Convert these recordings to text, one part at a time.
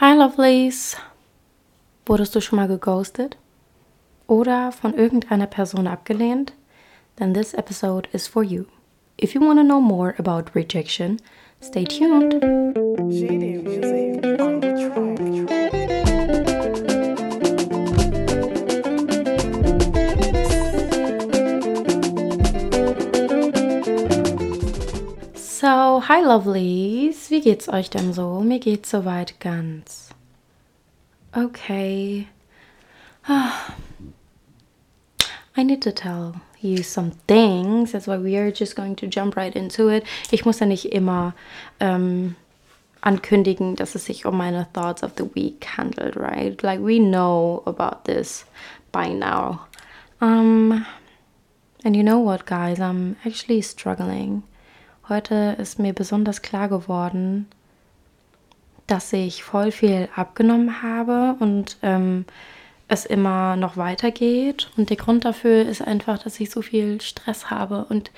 Hi Lovelies! Wurdest du schon mal geghostet? Oder von irgendeiner Person abgelehnt? Then this episode is for you. If you want to know more about rejection, stay tuned. Hi Lovelies, wie geht's euch denn so? Mir geht's soweit ganz okay. Ah. I need to tell you some things. That's why we are just going to jump right into it. Ich muss ja nicht immer ähm, ankündigen, dass es sich um meine Thoughts of the Week handelt, right? Like we know about this by now. Um, and you know what, guys? I'm actually struggling. Heute ist mir besonders klar geworden, dass ich voll viel abgenommen habe und ähm, es immer noch weitergeht. Und der Grund dafür ist einfach, dass ich so viel Stress habe. Und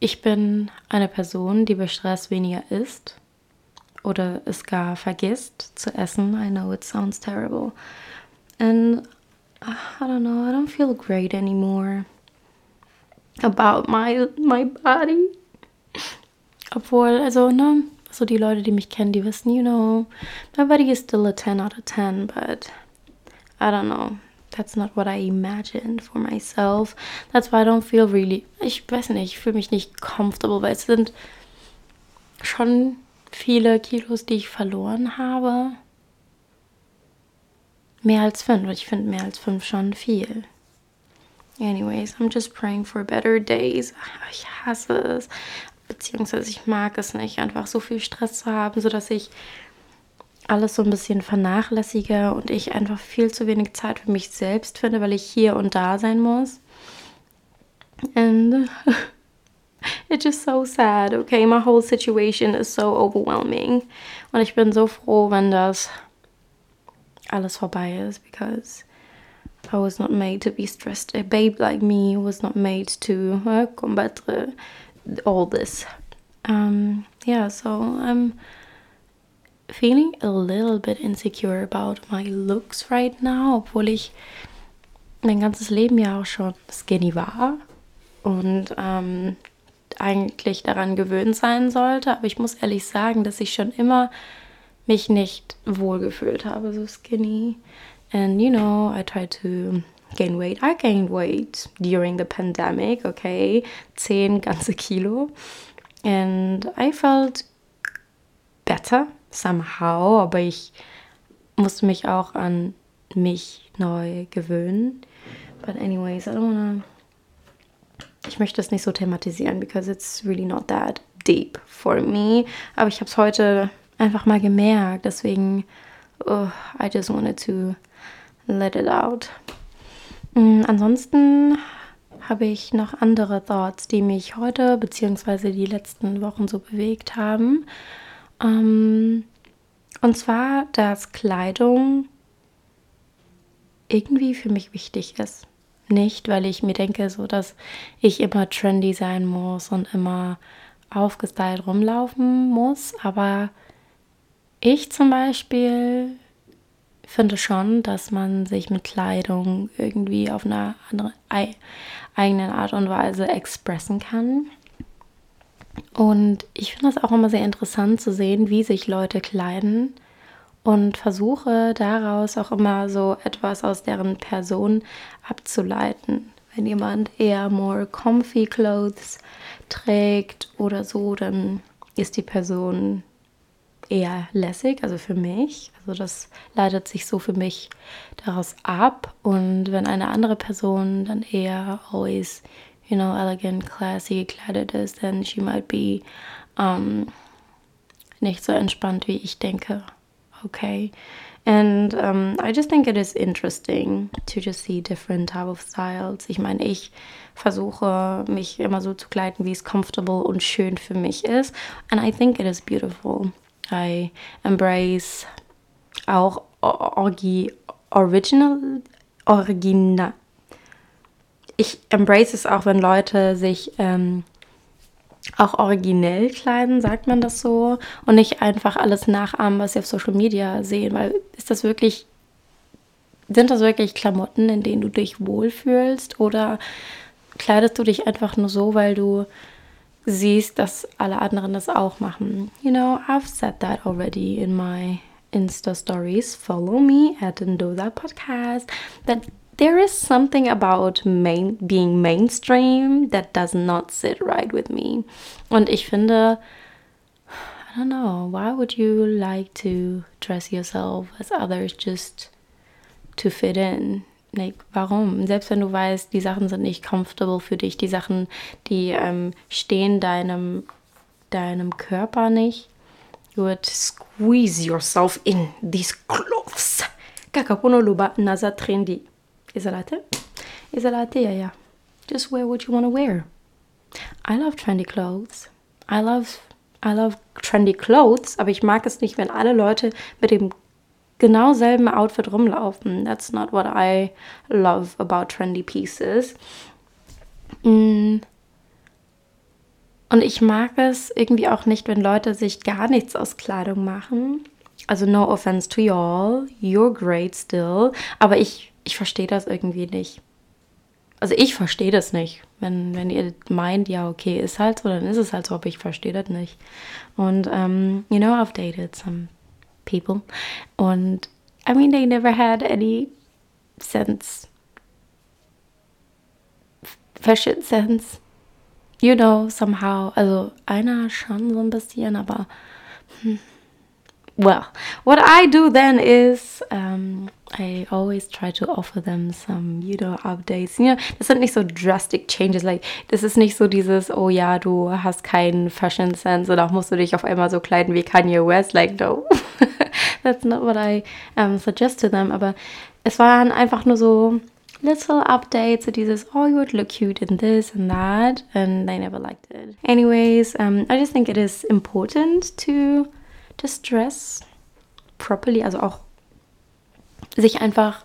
ich bin eine Person, die bei Stress weniger isst oder es gar vergisst zu essen. I know it sounds terrible. And I don't know, I don't feel great anymore about my, my body. Obwohl, also, ne, so die Leute, die mich kennen, die wissen, you know, my body is still a 10 out of 10, but I don't know. That's not what I imagined for myself. That's why I don't feel really. Ich weiß nicht, ich fühle mich nicht comfortable, weil es sind schon viele Kilos, die ich verloren habe. Mehr als fünf. Ich finde mehr als fünf schon viel. Anyways, I'm just praying for better days. Ich hasse es. Beziehungsweise ich mag es nicht, einfach so viel Stress zu haben, sodass ich alles so ein bisschen vernachlässige und ich einfach viel zu wenig Zeit für mich selbst finde, weil ich hier und da sein muss. And it's just so sad, okay? My whole situation is so overwhelming. Und ich bin so froh, wenn das alles vorbei ist, because I was not made to be stressed. A babe like me was not made to uh, combattre all this. Um, yeah, so I'm feeling a little bit insecure about my looks right now, obwohl ich mein ganzes Leben ja auch schon skinny war und ähm, eigentlich daran gewöhnt sein sollte. Aber ich muss ehrlich sagen, dass ich schon immer mich nicht wohlgefühlt habe, so skinny. And you know, I try to gain weight. I gained weight during the pandemic, okay? 10 ganze Kilo. And I felt better somehow, aber ich musste mich auch an mich neu gewöhnen. But anyways, I don't wanna. Ich möchte es nicht so thematisieren, because it's really not that deep for me. Aber ich habe es heute einfach mal gemerkt, deswegen oh, I just wanted to let it out. Mm, ansonsten habe ich noch andere Thoughts, die mich heute bzw. die letzten Wochen so bewegt haben. Ähm, und zwar, dass Kleidung irgendwie für mich wichtig ist. Nicht, weil ich mir denke, so dass ich immer trendy sein muss und immer aufgestylt rumlaufen muss, aber ich zum Beispiel finde schon, dass man sich mit Kleidung irgendwie auf eine andere eigene Art und Weise expressen kann. Und ich finde es auch immer sehr interessant zu sehen, wie sich Leute kleiden und versuche daraus auch immer so etwas aus deren Person abzuleiten. Wenn jemand eher more comfy clothes trägt oder so, dann ist die Person eher lässig, also für mich. Also das leitet sich so für mich daraus ab. Und wenn eine andere Person dann eher always, you know, elegant, classy gekleidet ist, then she might be um, nicht so entspannt, wie ich denke. Okay. And um, I just think it is interesting to just see different type of styles. Ich meine, ich versuche mich immer so zu kleiden, wie es comfortable und schön für mich ist. And I think it is beautiful. I embrace auch Orgi Original, Original. Ich embrace es auch, wenn Leute sich ähm, auch originell kleiden, sagt man das so, und nicht einfach alles nachahmen, was sie auf Social Media sehen, weil ist das wirklich, sind das wirklich Klamotten, in denen du dich wohlfühlst oder kleidest du dich einfach nur so, weil du siehst, dass alle anderen das auch machen? You know, I've said that already in my Insta stories. Follow me at Ndoza Podcast. That there is something about main, being mainstream that does not sit right with me. Und ich finde, I don't know, why would you like to dress yourself as others just to fit in? Like, warum? Selbst wenn du weißt, die Sachen sind nicht comfortable für dich, die Sachen, die ähm, stehen deinem, deinem Körper nicht. You would squeeze yourself in these clothes. Kakapono luba naza trendy. Is it latte? Is it latte? Yeah, yeah. Just wear what you want to wear. I love trendy clothes. I love, I love trendy clothes, aber ich mag es nicht, wenn alle Leute mit dem genau selben Outfit rumlaufen. That's not what I love about trendy pieces. Mm. Und ich mag es irgendwie auch nicht, wenn Leute sich gar nichts aus Kleidung machen. Also no offense to y'all, you're great still. Aber ich ich verstehe das irgendwie nicht. Also ich verstehe das nicht. Wenn, wenn ihr meint, ja, okay, ist halt so, dann ist es halt so, aber ich verstehe das nicht. Und, um, ähm, you know, I've dated some people. And I mean, they never had any sense. Fashion sense. You know, somehow. Also einer schon so ein bisschen, aber... Hm. Well, what I do then is... Um, I always try to offer them some, you know, updates. You know, das sind nicht so drastic changes. Like, das ist nicht so dieses, oh ja, du hast keinen Fashion Sense oder musst du dich auf einmal so kleiden wie Kanye West. Like, no. That's not what I um, suggest to them. Aber es waren einfach nur so little updates. So dieses, oh, you would look cute in this and that. And they never liked it. Anyways, um, I just think it is important to just dress properly. Also auch sich einfach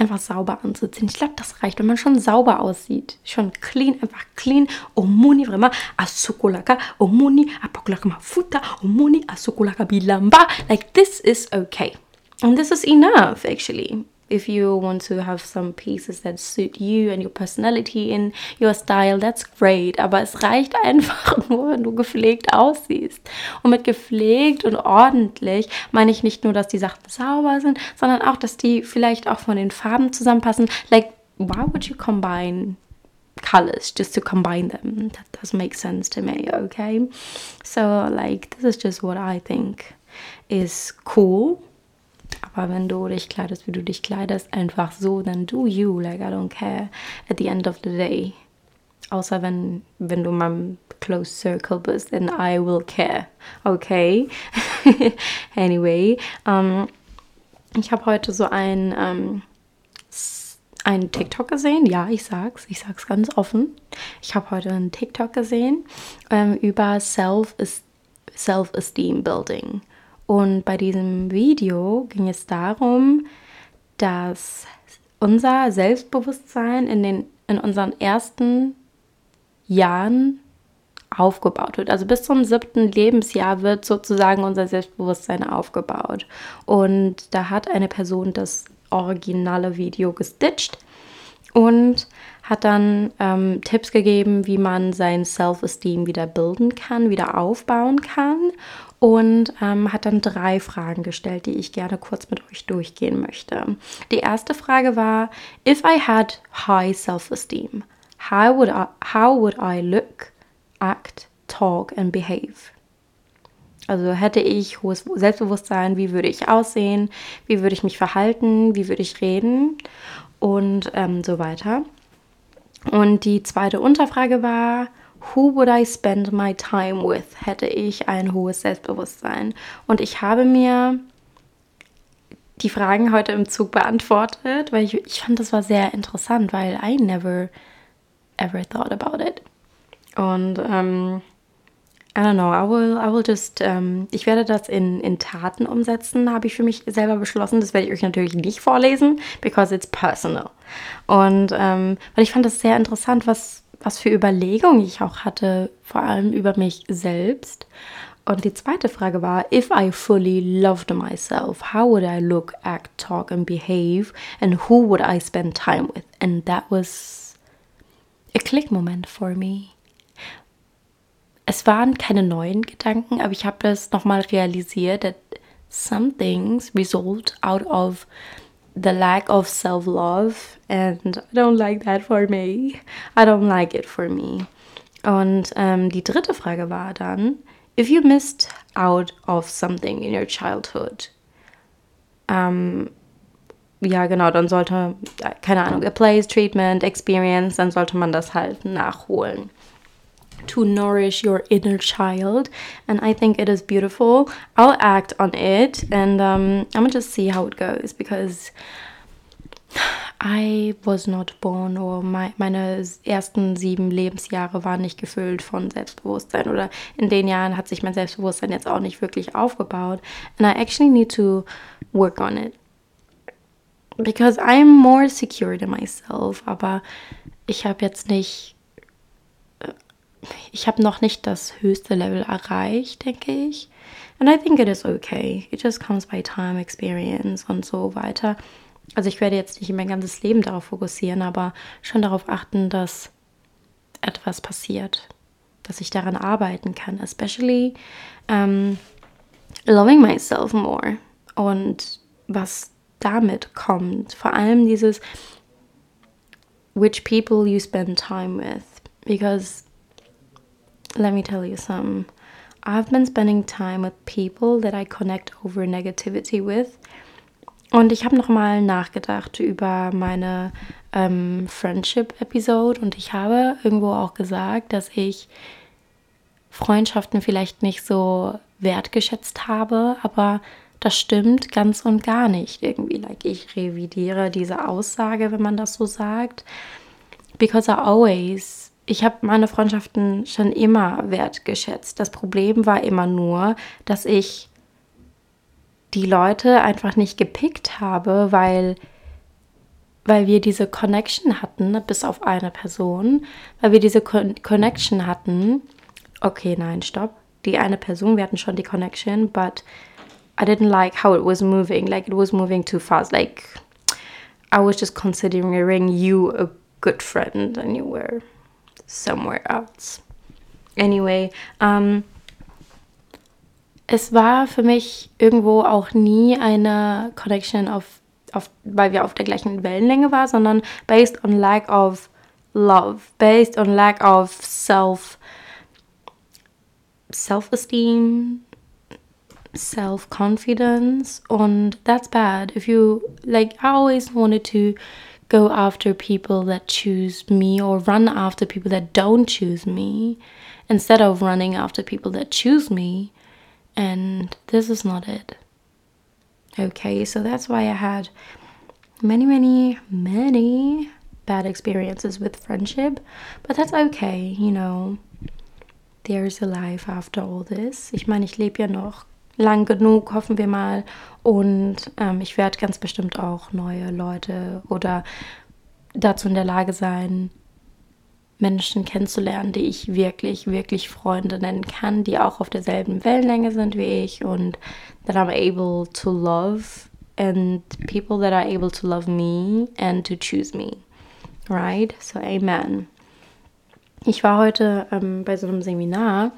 einfach sauber anzuziehen. Ich glaube, das reicht, wenn man schon sauber aussieht. Schon clean, einfach clean. Omuni vraiment asukulaka, omuni apokulaka mafuta, omuni asukulaka bilamba. Like this is okay. And this is enough actually if you want to have some pieces that suit you and your personality in your style, that's great. Aber es reicht einfach nur, wenn du gepflegt aussiehst. Und mit gepflegt und ordentlich meine ich nicht nur, dass die Sachen sauber sind, sondern auch, dass die vielleicht auch von den Farben zusammenpassen. Like, why would you combine colors just to combine them? That doesn't make sense to me, okay? So, like, this is just what I think is cool Aber wenn du dich kleidest, wie du dich kleidest, einfach so, dann do you. Like, I don't care at the end of the day. Außer wenn, wenn du meinem close circle bist, then I will care. Okay? anyway, um, ich habe heute so ein, um, ein TikTok gesehen. Ja, ich sag's. Ich sag's ganz offen. Ich habe heute einen TikTok gesehen ähm, über Self-Esteem Self Building. Und bei diesem Video ging es darum, dass unser Selbstbewusstsein in, den, in unseren ersten Jahren aufgebaut wird. Also bis zum siebten Lebensjahr wird sozusagen unser Selbstbewusstsein aufgebaut. Und da hat eine Person das originale Video gestitcht und hat dann ähm, Tipps gegeben, wie man sein Self-Esteem wieder bilden kann, wieder aufbauen kann und ähm, hat dann drei Fragen gestellt, die ich gerne kurz mit euch durchgehen möchte. Die erste Frage war, if I had high self-esteem, how would I, how would I look, act, talk and behave? Also hätte ich hohes Selbstbewusstsein, wie würde ich aussehen, wie würde ich mich verhalten, wie würde ich reden und ähm, so weiter. Und die zweite Unterfrage war, Who would I spend my time with? Hätte ich ein hohes Selbstbewusstsein. Und ich habe mir die Fragen heute im Zug beantwortet, weil ich, ich fand, das war sehr interessant, weil I never ever thought about it. Und ähm, I don't know, I will, I will just, ähm, ich werde das in, in Taten umsetzen, habe ich für mich selber beschlossen. Das werde ich euch natürlich nicht vorlesen, because it's personal. Und ähm, weil ich fand das sehr interessant, was was für Überlegungen ich auch hatte, vor allem über mich selbst. Und die zweite Frage war, if I fully loved myself, how would I look, act, talk and behave and who would I spend time with? And that was a click moment for me. Es waren keine neuen Gedanken, aber ich habe das nochmal realisiert, that some things result out of the lack of self love, and I don't like that for me. I don't like it for me. Und ähm, die dritte Frage war dann, if you missed out of something in your childhood, ähm, ja genau, dann sollte, keine Ahnung, a place, treatment, experience, dann sollte man das halt nachholen. To nourish your inner child, and I think it is beautiful. I'll act on it, and um, I'm gonna just see how it goes because I was not born or my, meine ersten sieben Lebensjahre waren nicht gefüllt von Selbstbewusstsein oder in den Jahren hat sich mein Selbstbewusstsein jetzt auch nicht wirklich aufgebaut. And I actually need to work on it. Because I'm more secure in myself, aber ich habe jetzt nicht ich habe noch nicht das höchste Level erreicht, denke ich. And I think it is okay. It just comes by time, experience und so weiter. Also ich werde jetzt nicht mein ganzes Leben darauf fokussieren, aber schon darauf achten, dass etwas passiert, dass ich daran arbeiten kann. Especially um, loving myself more. Und was damit kommt, vor allem dieses which people you spend time with. Because let me tell you something. I've been spending time with people that I connect over negativity with. Und ich habe nochmal nachgedacht über meine ähm, Friendship-Episode und ich habe irgendwo auch gesagt, dass ich Freundschaften vielleicht nicht so wertgeschätzt habe, aber das stimmt ganz und gar nicht irgendwie. Like ich revidiere diese Aussage, wenn man das so sagt. Because I always ich habe meine Freundschaften schon immer wertgeschätzt. Das Problem war immer nur, dass ich die Leute einfach nicht gepickt habe, weil, weil wir diese Connection hatten, bis auf eine Person, weil wir diese Con Connection hatten. Okay, nein, stopp. Die eine Person, wir hatten schon die Connection, but I didn't like how it was moving. Like it was moving too fast. Like I was just considering you a good friend and you were somewhere else. Anyway, ähm, es war für mich irgendwo auch nie eine Connection auf, auf, weil wir auf der gleichen Wellenlänge waren, sondern based on lack of love, based on lack of self, self-esteem, self-confidence und that's bad. If you, like, I always wanted to go after people that choose me or run after people that don't choose me instead of running after people that choose me. And this is not it. Okay, so that's why I had many, many, many bad experiences with friendship, but that's okay, you know. There's a life after all this. Ich meine, ich lebe ja noch lang genug, hoffen wir mal. Und ähm, ich werde ganz bestimmt auch neue Leute oder dazu in der Lage sein, Menschen kennenzulernen, die ich wirklich, wirklich Freunde nennen kann, die auch auf derselben Wellenlänge sind wie ich und that I'm able to love and people that are able to love me and to choose me. Right? So, amen. Ich war heute ähm, bei so einem Seminar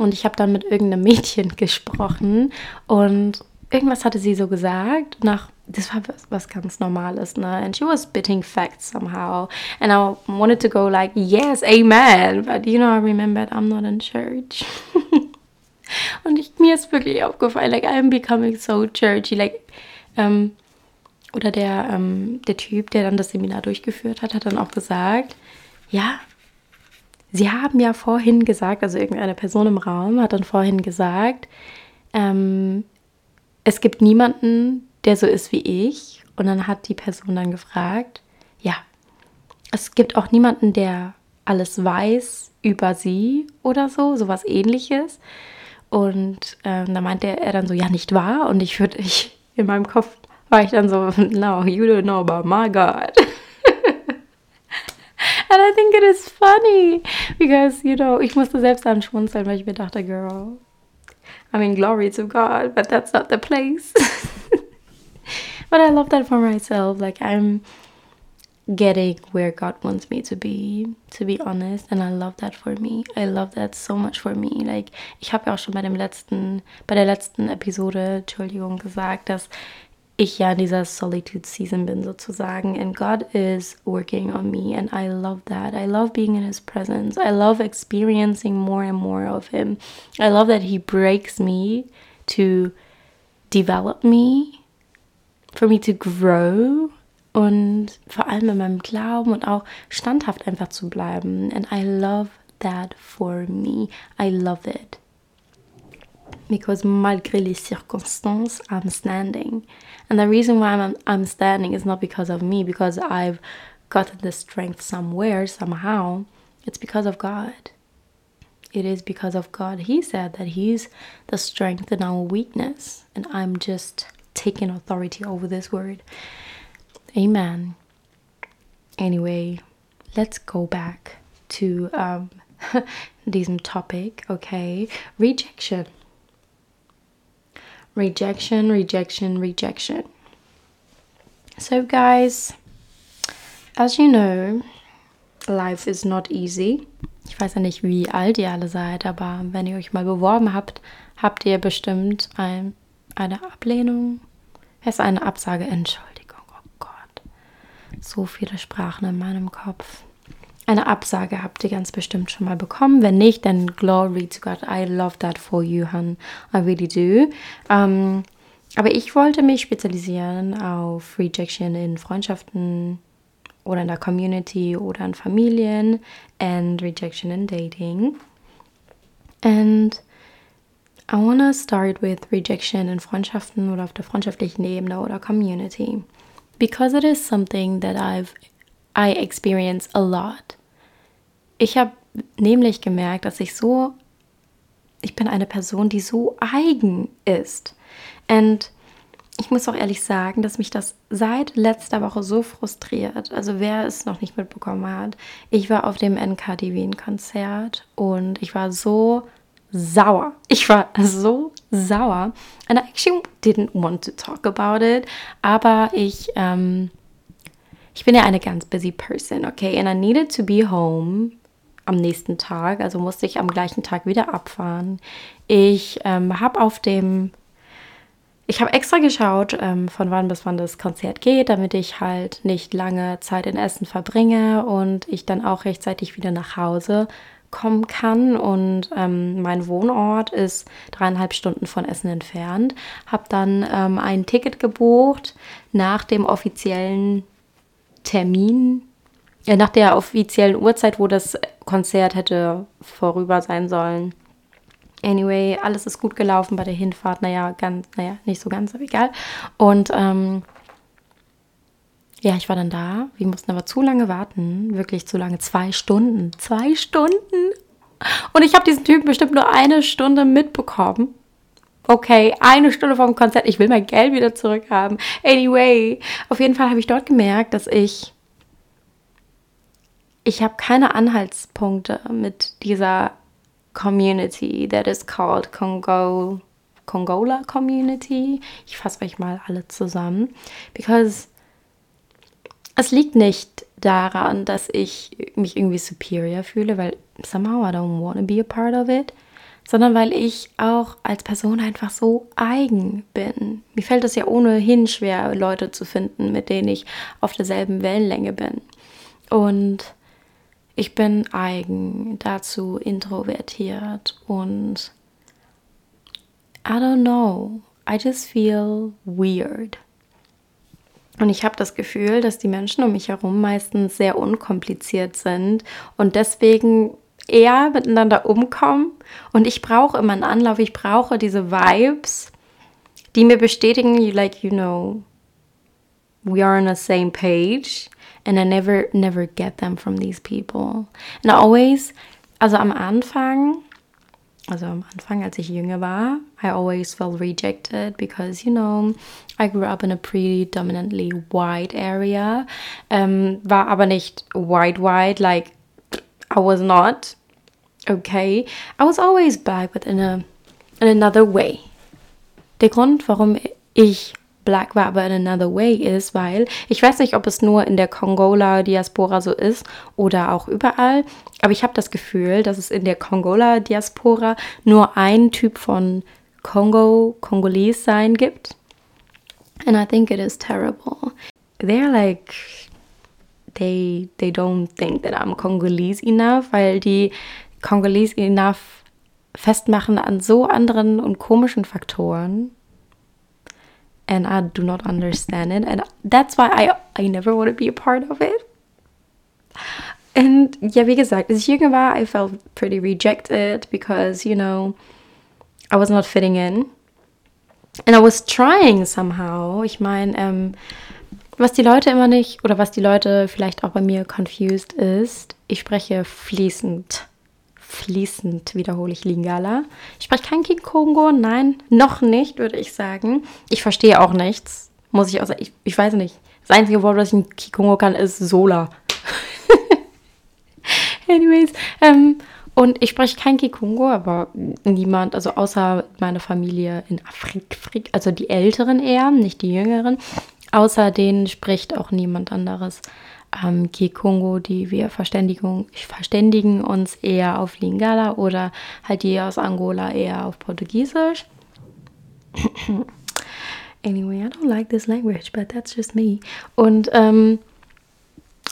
und ich habe dann mit irgendeinem Mädchen gesprochen und irgendwas hatte sie so gesagt. Nach, das war was, was ganz Normales, ne? And she was spitting facts somehow. And I wanted to go like, yes, amen. But you know, I remembered I'm not in church. und ich, mir ist wirklich aufgefallen, like, I'm becoming so churchy. Like, ähm, oder der, ähm, der Typ, der dann das Seminar durchgeführt hat, hat dann auch gesagt, ja, Sie haben ja vorhin gesagt, also irgendeine Person im Raum hat dann vorhin gesagt, ähm, es gibt niemanden, der so ist wie ich. Und dann hat die Person dann gefragt, ja, es gibt auch niemanden, der alles weiß über sie oder so, sowas ähnliches. Und ähm, da meinte er dann so, ja, nicht wahr? Und ich würde, ich, in meinem Kopf war ich dann so, no, you don't know about my God. And I think it is funny because, you know, ich musste selbst dann weil ich mir dachte, girl, I mean, glory to God, but that's not the place. but I love that for myself. Like, I'm getting where God wants me to be, to be honest. And I love that for me. I love that so much for me. Like, ich habe ja auch schon bei dem letzten, bei der letzten Episode, Entschuldigung, gesagt, dass ich ja in dieser Solitude Season bin sozusagen. And God is working on me and I love that. I love being in His presence. I love experiencing more and more of Him. I love that He breaks me to develop me, for me to grow und vor allem in meinem Glauben und auch standhaft einfach zu bleiben. And I love that for me. I love it. Because malgré les circonstances, I'm standing. And the reason why I'm, I'm standing is not because of me, because I've gotten the strength somewhere, somehow. It's because of God. It is because of God. He said that He's the strength in our weakness. And I'm just taking authority over this word. Amen. Anyway, let's go back to um, diesem topic, okay? Rejection. Rejection, rejection, rejection. So, guys, as you know, life is not easy. Ich weiß ja nicht, wie alt ihr alle seid, aber wenn ihr euch mal beworben habt, habt ihr bestimmt ein, eine Ablehnung. Es ist eine Absage, Entschuldigung, oh Gott. So viele Sprachen in meinem Kopf. Eine Absage habt ihr ganz bestimmt schon mal bekommen. Wenn nicht, dann glory to God. I love that for you, hon. I really do. Um, aber ich wollte mich spezialisieren auf Rejection in Freundschaften oder in der Community oder in Familien and Rejection in Dating. And I want to start with Rejection in Freundschaften oder auf der freundschaftlichen Ebene oder Community. Because it is something that I've I experience a lot. Ich habe nämlich gemerkt, dass ich so, ich bin eine Person, die so eigen ist. Und ich muss auch ehrlich sagen, dass mich das seit letzter Woche so frustriert. Also wer es noch nicht mitbekommen hat, ich war auf dem NKD Wien Konzert und ich war so sauer. Ich war so sauer. And I actually didn't want to talk about it. Aber ich, ähm, ich bin ja eine ganz busy person, okay? And I needed to be home am nächsten Tag, also musste ich am gleichen Tag wieder abfahren. Ich ähm, habe auf dem, ich habe extra geschaut, ähm, von wann bis wann das Konzert geht, damit ich halt nicht lange Zeit in Essen verbringe und ich dann auch rechtzeitig wieder nach Hause kommen kann. Und ähm, mein Wohnort ist dreieinhalb Stunden von Essen entfernt. Habe dann ähm, ein Ticket gebucht nach dem offiziellen Termin ja, nach der offiziellen Uhrzeit, wo das Konzert hätte vorüber sein sollen. Anyway, alles ist gut gelaufen bei der Hinfahrt. Naja, ganz, naja, nicht so ganz, aber egal. Und ähm, ja, ich war dann da. Wir mussten aber zu lange warten. Wirklich zu lange. Zwei Stunden. Zwei Stunden. Und ich habe diesen Typen bestimmt nur eine Stunde mitbekommen. Okay, eine Stunde vom Konzert. Ich will mein Geld wieder zurückhaben. Anyway, auf jeden Fall habe ich dort gemerkt, dass ich ich habe keine Anhaltspunkte mit dieser Community that is called Congo, Congola Community. Ich fasse euch mal alle zusammen. Because es liegt nicht daran, dass ich mich irgendwie superior fühle, weil somehow I don't want to be a part of it, sondern weil ich auch als Person einfach so eigen bin. Mir fällt es ja ohnehin schwer, Leute zu finden, mit denen ich auf derselben Wellenlänge bin. Und ich bin eigen, dazu introvertiert und I don't know, I just feel weird. Und ich habe das Gefühl, dass die Menschen um mich herum meistens sehr unkompliziert sind und deswegen eher miteinander umkommen. Und ich brauche immer einen Anlauf, ich brauche diese Vibes, die mir bestätigen, like, you know, we are on the same page and I never, never get them from these people. And I always, also am Anfang also am Anfang, als ich jünger war, I always felt rejected because, you know, I grew up in a predominantly white area. Ähm, war aber nicht white, white, like I was not. Okay. I was always black, but in, a, in another way. Der Grund, warum ich black war, aber in another way ist, weil ich weiß nicht, ob es nur in der Kongola-Diaspora so ist oder auch überall, aber ich habe das Gefühl, dass es in der Kongola-Diaspora nur ein Typ von Kongo, Kongolese sein gibt. And I think it is terrible. They're like, they, they don't think that I'm Congolese enough, weil die Congolese enough festmachen an so anderen und komischen Faktoren. And I do not understand it. And that's why I, I never want to be a part of it. And yeah, ich jünger war, I felt pretty rejected because, you know, I was not fitting in. And I was trying somehow. Ich meine, ähm, was die Leute immer nicht, oder was die Leute vielleicht auch bei mir confused ist, ich spreche fließend. Fließend wiederhole ich Lingala. Ich spreche kein Kikongo, nein, noch nicht, würde ich sagen. Ich verstehe auch nichts, muss ich auch sagen. Ich, ich weiß nicht. Das einzige Wort, was ich in Kikongo kann, ist Sola. Anyways, ähm, und ich spreche kein Kikongo, aber niemand, also außer meine Familie in Afrika, also die Älteren eher, nicht die Jüngeren, außer denen spricht auch niemand anderes ähm, Kikongo, die wir verständigen uns eher auf Lingala oder halt die aus Angola eher auf Portugiesisch. anyway, I don't like this language, but that's just me. Und ähm,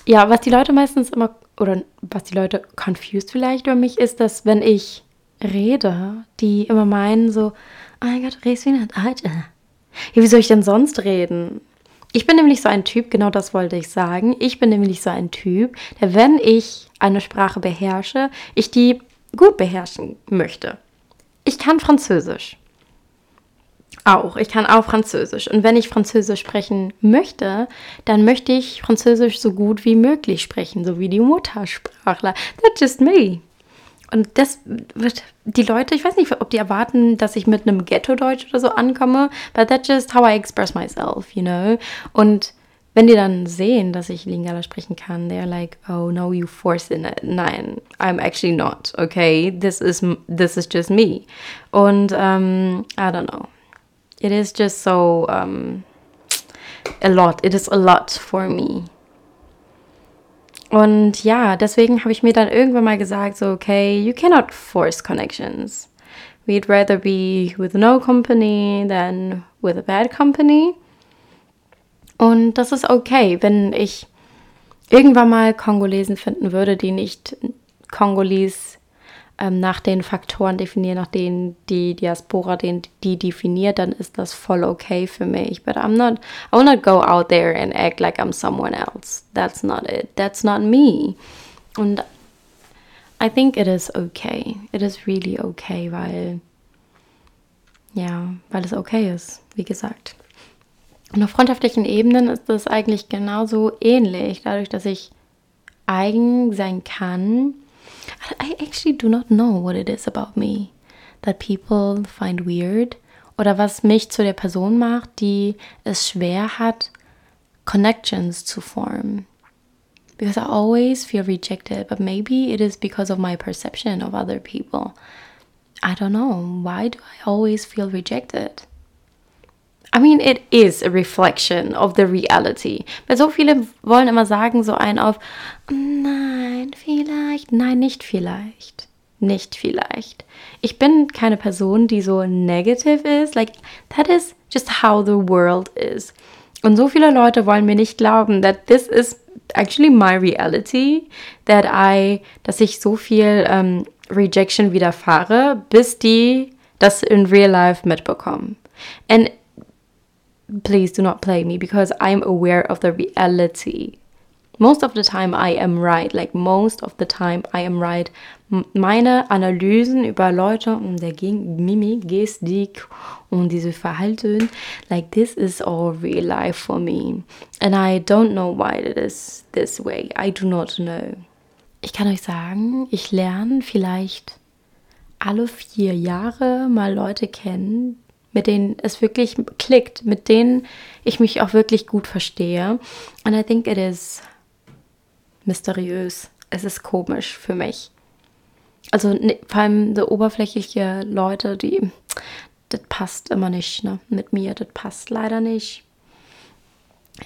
ja, was die Leute meistens immer oder was die Leute confused vielleicht über mich ist, dass wenn ich rede, die immer meinen so, oh mein Gott, redest wie eine Deutsche. Ja, wie soll ich denn sonst reden? Ich bin nämlich so ein Typ, genau das wollte ich sagen. Ich bin nämlich so ein Typ, der, wenn ich eine Sprache beherrsche, ich die gut beherrschen möchte. Ich kann Französisch. Auch. Ich kann auch Französisch. Und wenn ich Französisch sprechen möchte, dann möchte ich Französisch so gut wie möglich sprechen, so wie die Muttersprachler. That's just me. Und das wird die Leute, ich weiß nicht, ob die erwarten, dass ich mit einem Ghetto-Deutsch oder so ankomme, but that's just how I express myself, you know. Und wenn die dann sehen, dass ich Lingala sprechen kann, they're like, oh no, you force it. Nein, I'm actually not, okay? This is, this is just me. Und um, I don't know. It is just so um, a lot. It is a lot for me. Und ja, deswegen habe ich mir dann irgendwann mal gesagt, so, okay, you cannot force connections. We'd rather be with no company than with a bad company. Und das ist okay, wenn ich irgendwann mal Kongolesen finden würde, die nicht Kongolis ähm, nach den Faktoren definieren, nach denen die Diaspora den, die definiert, dann ist das voll okay für mich. But I'm not, I will not go out there and act like I'm someone else. That's not it. That's not me. Und I think it is okay. It is really okay, weil, ja, weil es okay ist, wie gesagt. Und auf freundschaftlichen Ebenen ist das eigentlich genauso ähnlich, dadurch, dass ich eigen sein kann I actually do not know what it is about me that people find weird oder was mich zu der Person macht, die es schwer hat, Connections zu formen. Because I always feel rejected, but maybe it is because of my perception of other people. I don't know. Why do I always feel rejected? I mean, it is a reflection of the reality. Weil so viele wollen immer sagen, so ein auf, nein, vielleicht, nein, nicht vielleicht, nicht vielleicht. Ich bin keine Person, die so negative ist. Like, that is just how the world is. Und so viele Leute wollen mir nicht glauben, that this is actually my reality, that I, dass ich so viel um, Rejection widerfahre, bis die das in real life mitbekommen. And please do not play me because I'm aware of the reality. Most of the time I am right, like most of the time I am right. Meine Analysen über Leute und der Mimik, Gestik und diese Verhalten, like this is all real life for me. And I don't know why it is this way. I do not know. Ich kann euch sagen, ich lerne vielleicht alle vier Jahre mal Leute kennen, mit denen es wirklich klickt, mit denen ich mich auch wirklich gut verstehe. And I think it is mysteriös. Es ist komisch für mich. Also ne, vor allem so oberflächliche Leute, die, das passt immer nicht, ne? Mit mir, das passt leider nicht.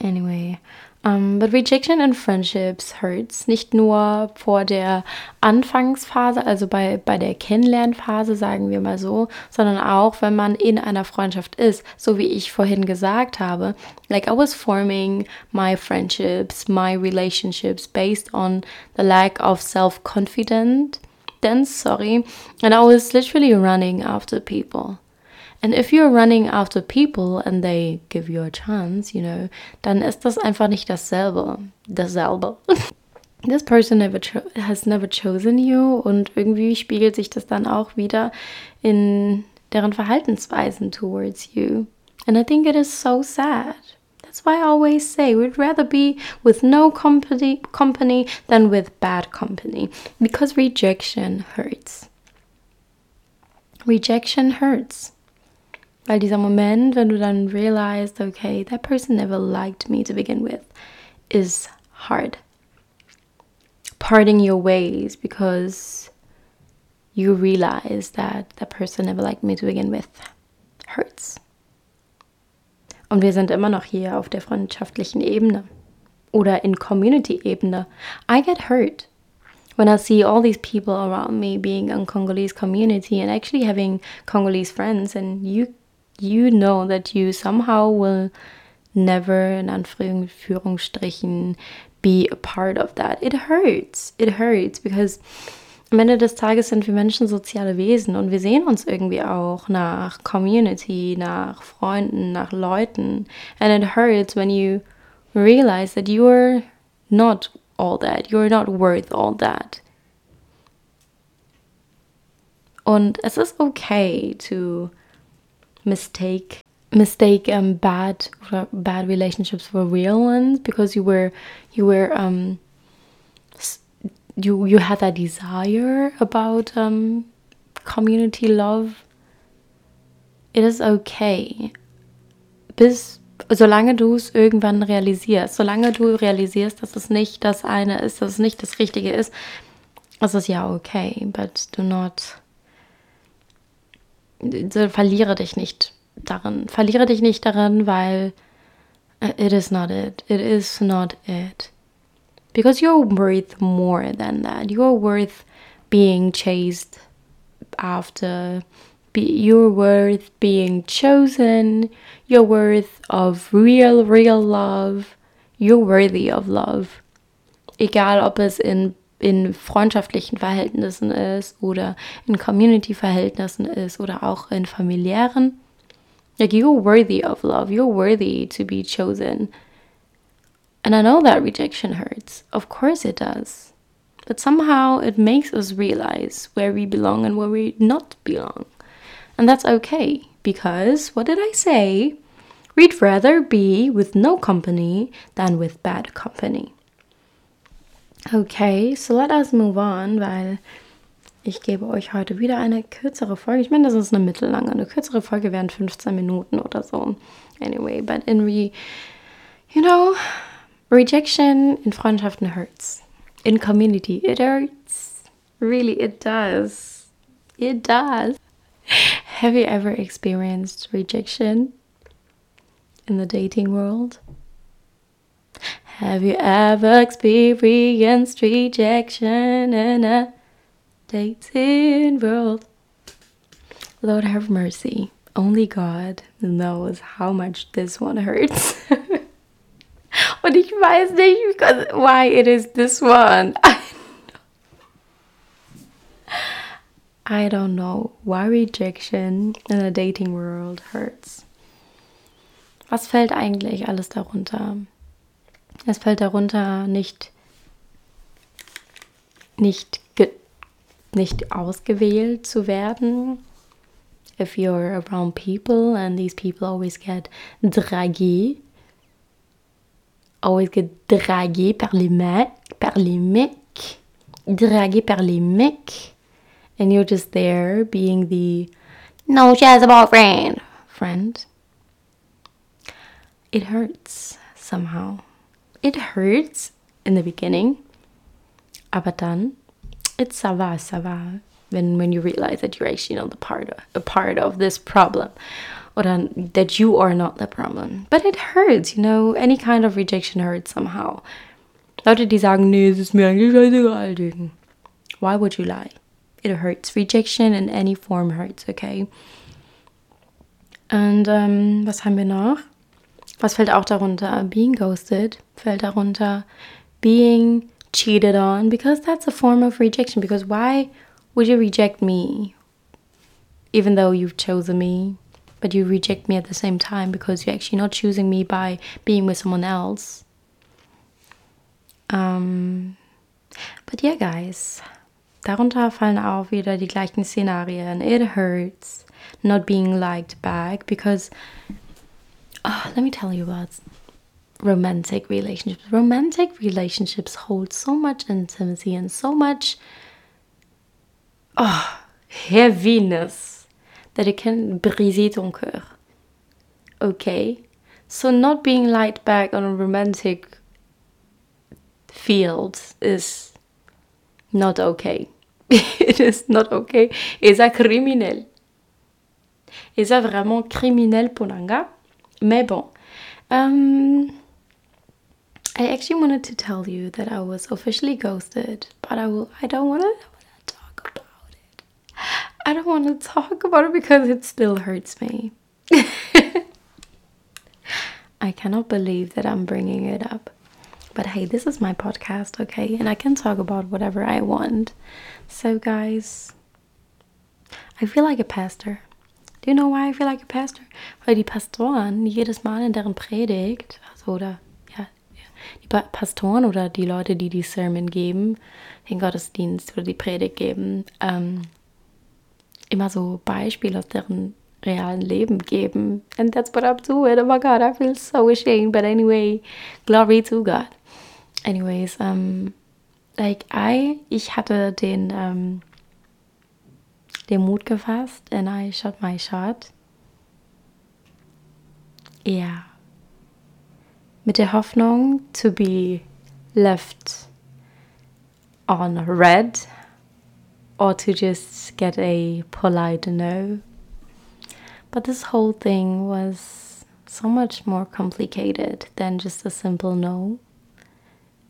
Anyway, um, but rejection in friendships hurts. Nicht nur vor der Anfangsphase, also bei, bei der Kennenlernphase, sagen wir mal so, sondern auch, wenn man in einer Freundschaft ist. So wie ich vorhin gesagt habe. Like I was forming my friendships, my relationships based on the lack of self-confidence. Sorry. And I was literally running after people. And if you're running after people and they give you a chance, you know, dann ist das einfach nicht dasselbe. Dasselbe. This person never has never chosen you und irgendwie spiegelt sich das dann auch wieder in deren Verhaltensweisen towards you. And I think it is so sad. That's why I always say we'd rather be with no company, company than with bad company because rejection hurts. Rejection hurts. Weil dieser Moment, wenn du dann realized, okay, that person never liked me to begin with, is hard. Parting your ways because you realize that that person never liked me to begin with hurts. Und wir sind immer noch hier auf der freundschaftlichen Ebene oder in Community-Ebene. I get hurt when I see all these people around me being in Congolese community and actually having Congolese friends and you you know that you somehow will never, in Anführungsstrichen, be a part of that. It hurts. It hurts because am Ende des Tages sind wir Menschen soziale Wesen und wir sehen uns irgendwie auch nach Community, nach Freunden, nach Leuten. And it hurts when you realize that you are not all that. You are not worth all that. Und es ist okay to mistake mistake um, bad bad relationships for real ones because you were you were um you you had that desire about um community love. It is okay. Bis solange du es irgendwann realisierst solange du realisierst dass es nicht das eine ist dass es nicht das richtige ist es ist ja okay but do not verliere dich nicht darin. Verliere dich nicht darin, weil äh, it is not it. It is not it. Because you're worth more than that. You're worth being chased after. Be, you're worth being chosen. You're worth of real, real love. You're worthy of love. Egal, ob es in in freundschaftlichen Verhältnissen ist oder in Community-Verhältnissen ist oder auch in familiären. Like you're worthy of love, you're worthy to be chosen. And I know that rejection hurts. Of course it does. But somehow it makes us realize where we belong and where we not belong. And that's okay because what did I say? We'd rather be with no company than with bad company. Okay, so let us move on, weil ich gebe euch heute wieder eine kürzere Folge. Ich meine, das ist eine mittellange. Eine kürzere Folge wären 15 Minuten oder so. Anyway, but in re, you know, rejection in Freundschaften hurts. In community, it hurts. Really, it does. It does. Have you ever experienced rejection in the dating world? Have you ever experienced rejection in a dating world? Lord have mercy. Only God knows how much this one hurts. Und ich nicht, because why it is this one. I don't know why rejection in the dating world hurts. Was fällt eigentlich alles darunter? Es fällt darunter nicht, nicht, nicht ausgewählt zu werden. If you're around people and these people always get dragués, always get dragués par les mecs, par les mecs, dragués par les mecs, and you're just there being the no, she has a boyfriend friend, it hurts somehow. It hurts in the beginning, aber dann it's ça va, ça va. When, when you realize that you're actually not the part of, a part of this problem or that you are not the problem. But it hurts, you know, any kind of rejection hurts somehow. Leute, die sagen, nee, es ist mir eigentlich scheißegal. Why would you lie? It hurts. Rejection in any form hurts, okay? And ähm, was haben wir noch? Was fällt auch darunter? Being ghosted fällt darunter. Being cheated on, because that's a form of rejection. Because why would you reject me? Even though you've chosen me, but you reject me at the same time because you're actually not choosing me by being with someone else. Um, but yeah, guys, darunter fallen auch wieder die gleichen Szenarien. It hurts not being liked back because, oh, let me tell you about romantic relationships. Romantic relationships hold so much intimacy and so much oh, heaviness that it can briser ton cœur. Okay? So, not being liked back on a romantic field is not okay. it is not okay. Et ça criminel. Et ça vraiment criminel pour un gars. Mais bon. Um, I actually wanted to tell you that I was officially ghosted, but I will. I don't want to talk about it. I don't want to talk about it because it still hurts me. I cannot believe that I'm bringing it up. But hey, this is my podcast, okay? And I can talk about whatever I want. So, guys, I feel like a pastor. Do you know why I feel like a pastor? Weil die Pastoren jedes Mal in deren Predigt, also oder ja, die Pastoren oder die Leute, die die Sermon geben, den Gottesdienst oder die Predigt geben, ähm, immer so Beispiele aus deren realen Leben geben. And that's what I'm doing. Oh my God, I feel so ashamed. But anyway, glory to God. Anyways, um, like I, ich hatte den um, den Mut gefasst and I shot my shot. Ja. Mit der Hoffnung to be left on red or to just get a polite no. But this whole thing was so much more complicated than just a simple no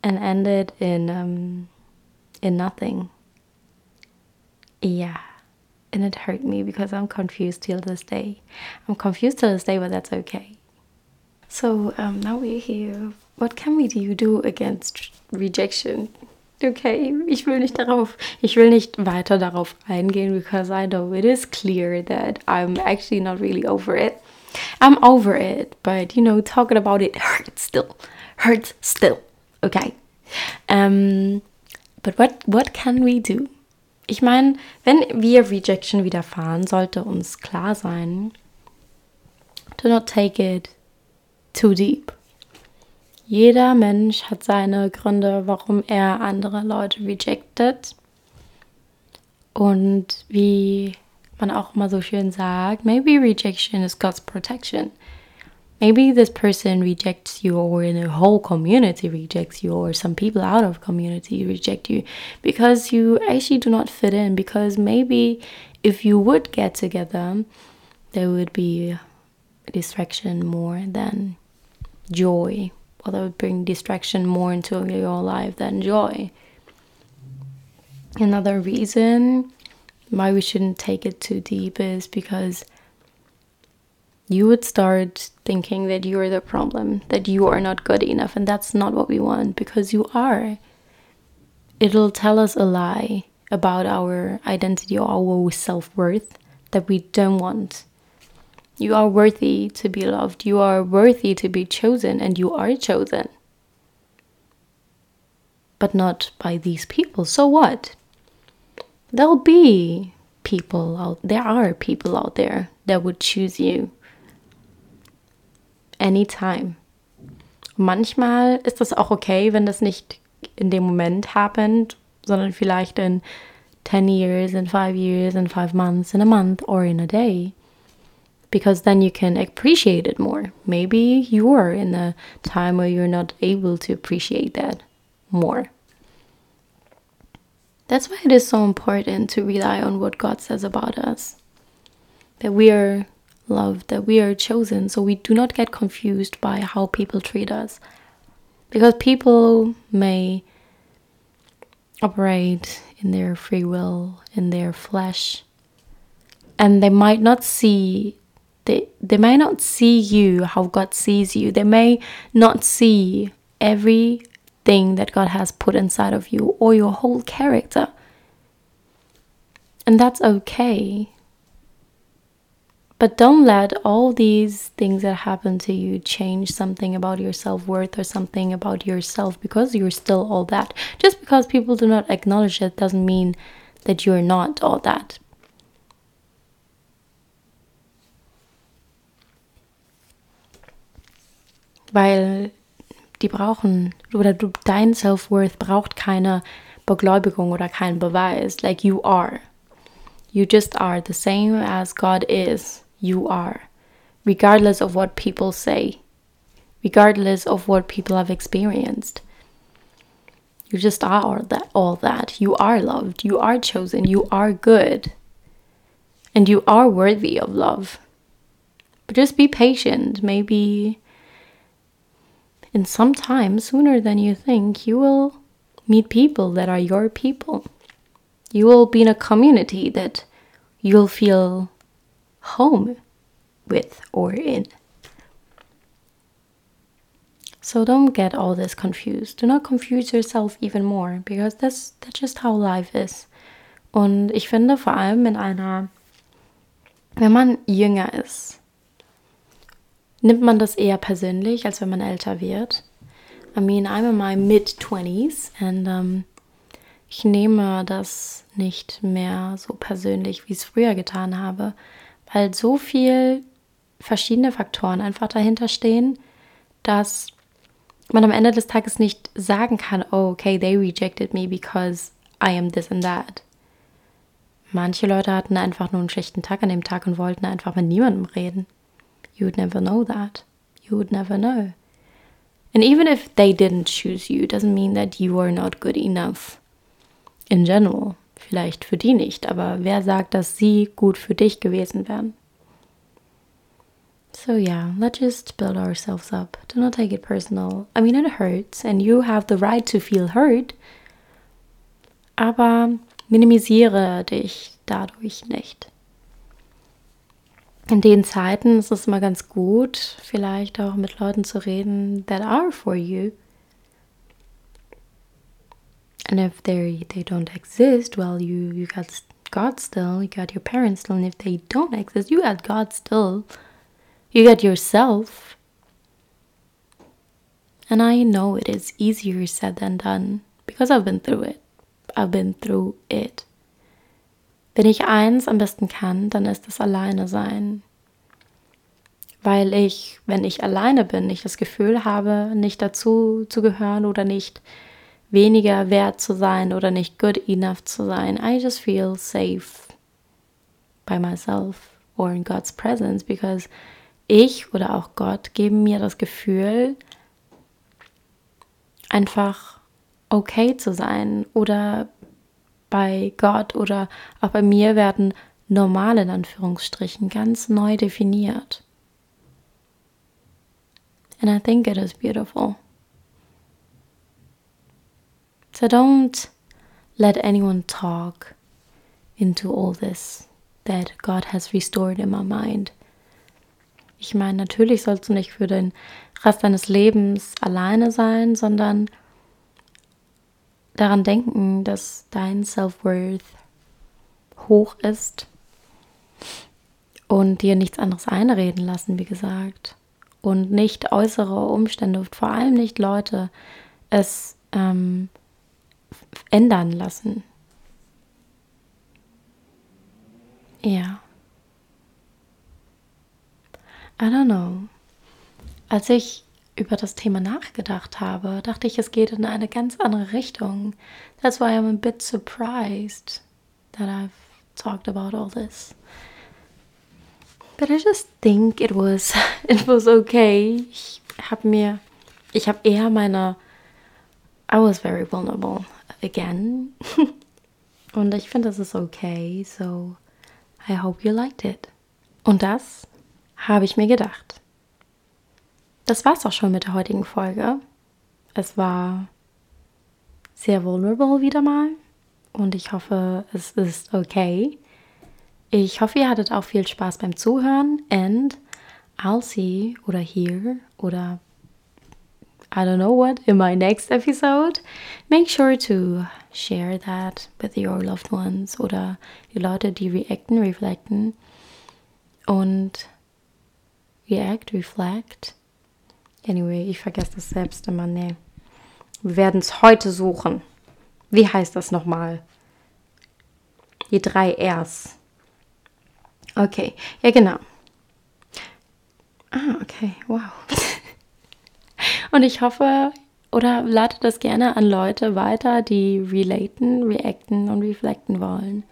and ended in um, in nothing. Yeah and it hurt me because I'm confused till this day. I'm confused till this day, but that's okay. So um, now we're here. What can we do, do against rejection? Okay, ich will nicht darauf, ich will nicht weiter darauf eingehen because I know it is clear that I'm actually not really over it. I'm over it, but you know, talking about it hurts still, hurts still. Okay. Um, but what what can we do? Ich meine, wenn wir Rejection widerfahren, sollte uns klar sein, do not take it too deep. Jeder Mensch hat seine Gründe, warum er andere Leute rejected. Und wie man auch immer so schön sagt, maybe rejection is God's protection. Maybe this person rejects you or in a whole community rejects you or some people out of community reject you because you actually do not fit in. Because maybe if you would get together there would be distraction more than joy or that would bring distraction more into your life than joy. Another reason why we shouldn't take it too deep is because you would start thinking that you're the problem, that you are not good enough. And that's not what we want because you are. It'll tell us a lie about our identity or our self worth that we don't want. You are worthy to be loved, you are worthy to be chosen, and you are chosen. But not by these people. So what? There'll be people out there are people out there that would choose you anytime. Manchmal ist das auch okay, wenn das nicht in dem Moment happened, sondern vielleicht in 10 years, in five years, in five months, in a month, or in a day. Because then you can appreciate it more. Maybe you are in a time where you're not able to appreciate that more. That's why it is so important to rely on what God says about us. That we are loved, that we are chosen, so we do not get confused by how people treat us. Because people may operate in their free will, in their flesh, and they might not see they they may not see you how God sees you. They may not see everything that God has put inside of you or your whole character. And that's okay. But don't let all these things that happen to you change something about your self worth or something about yourself because you're still all that. Just because people do not acknowledge it doesn't mean that you're not all that. Weil die brauchen, oder du, dein Self-Worth braucht keine Beglaubigung oder keinen Beweis. Like you are. You just are the same as God is. You are. Regardless of what people say. Regardless of what people have experienced. You just are that, all that. You are loved. You are chosen. You are good. And you are worthy of love. But just be patient. Maybe in some time, sooner than you think, you will meet people that are your people. You will be in a community that you'll feel home with or in. So don't get all this confused. Do not confuse yourself even more because that's that's just how life is. Und ich finde vor allem in einer wenn man jünger ist, nimmt man das eher persönlich, als wenn man älter wird. I mean, I'm in my mid 20s and um, ich nehme das nicht mehr so persönlich, wie ich es früher getan habe, weil so viel verschiedene Faktoren einfach dahinter stehen, dass man am Ende des Tages nicht sagen kann, oh, okay, they rejected me because I am this and that. Manche Leute hatten einfach nur einen schlechten Tag an dem Tag und wollten einfach mit niemandem reden. You would never know that. You would never know. And even if they didn't choose you, doesn't mean that you are not good enough. In general. Vielleicht für die nicht, aber wer sagt, dass sie gut für dich gewesen wären? So yeah, let's just build ourselves up. Do not take it personal. I mean, it hurts and you have the right to feel hurt. Aber minimisiere dich dadurch nicht. In den Zeiten ist es immer ganz gut, vielleicht auch mit Leuten zu reden that are for you. And if they they don't exist, well, you you got God still, you got your parents still, and if they don't exist, you got God still. You got yourself. And I know it is easier said than done because I've been through it. I've been through it. Wenn ich eins am besten kann, dann ist es alleine sein. Weil ich, wenn ich alleine bin, nicht das Gefühl habe, nicht dazu zu gehören oder nicht weniger wert zu sein oder nicht good enough zu sein. I just feel safe by myself or in God's presence because ich oder auch Gott geben mir das Gefühl, einfach okay zu sein oder bei Gott oder auch bei mir werden normal in Anführungsstrichen ganz neu definiert. And I think it is beautiful. So don't let anyone talk into all this that God has restored in my mind. Ich meine, natürlich sollst du nicht für den Rest deines Lebens alleine sein, sondern daran denken, dass dein Self-Worth hoch ist und dir nichts anderes einreden lassen, wie gesagt. Und nicht äußere Umstände, vor allem nicht Leute, es ähm, ändern lassen. Ja. I don't know. Als ich über das Thema nachgedacht habe, dachte ich, es geht in eine ganz andere Richtung. That's why I'm a bit surprised. that I've talked about all this. But I just think it was it was okay. Ich habe mir ich habe eher meine I was very vulnerable again. Und ich finde, das ist okay. So I hope you liked it. Und das habe ich mir gedacht. Das war's auch schon mit der heutigen Folge. Es war sehr vulnerable wieder mal und ich hoffe, es ist okay. Ich hoffe, ihr hattet auch viel Spaß beim Zuhören and I'll see oder hear oder I don't know what in my next episode. Make sure to share that with your loved ones oder die Leute, die reacten, reflecten und react, reflect. Anyway, ich vergesse das selbst immer. Nee. Wir werden es heute suchen. Wie heißt das nochmal? Die drei Rs. Okay, ja genau. Ah, okay, wow. Und ich hoffe, oder lade das gerne an Leute weiter, die relaten, reacten und reflecten wollen.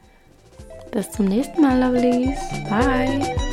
Bis zum nächsten Mal, Lovelies. Bye.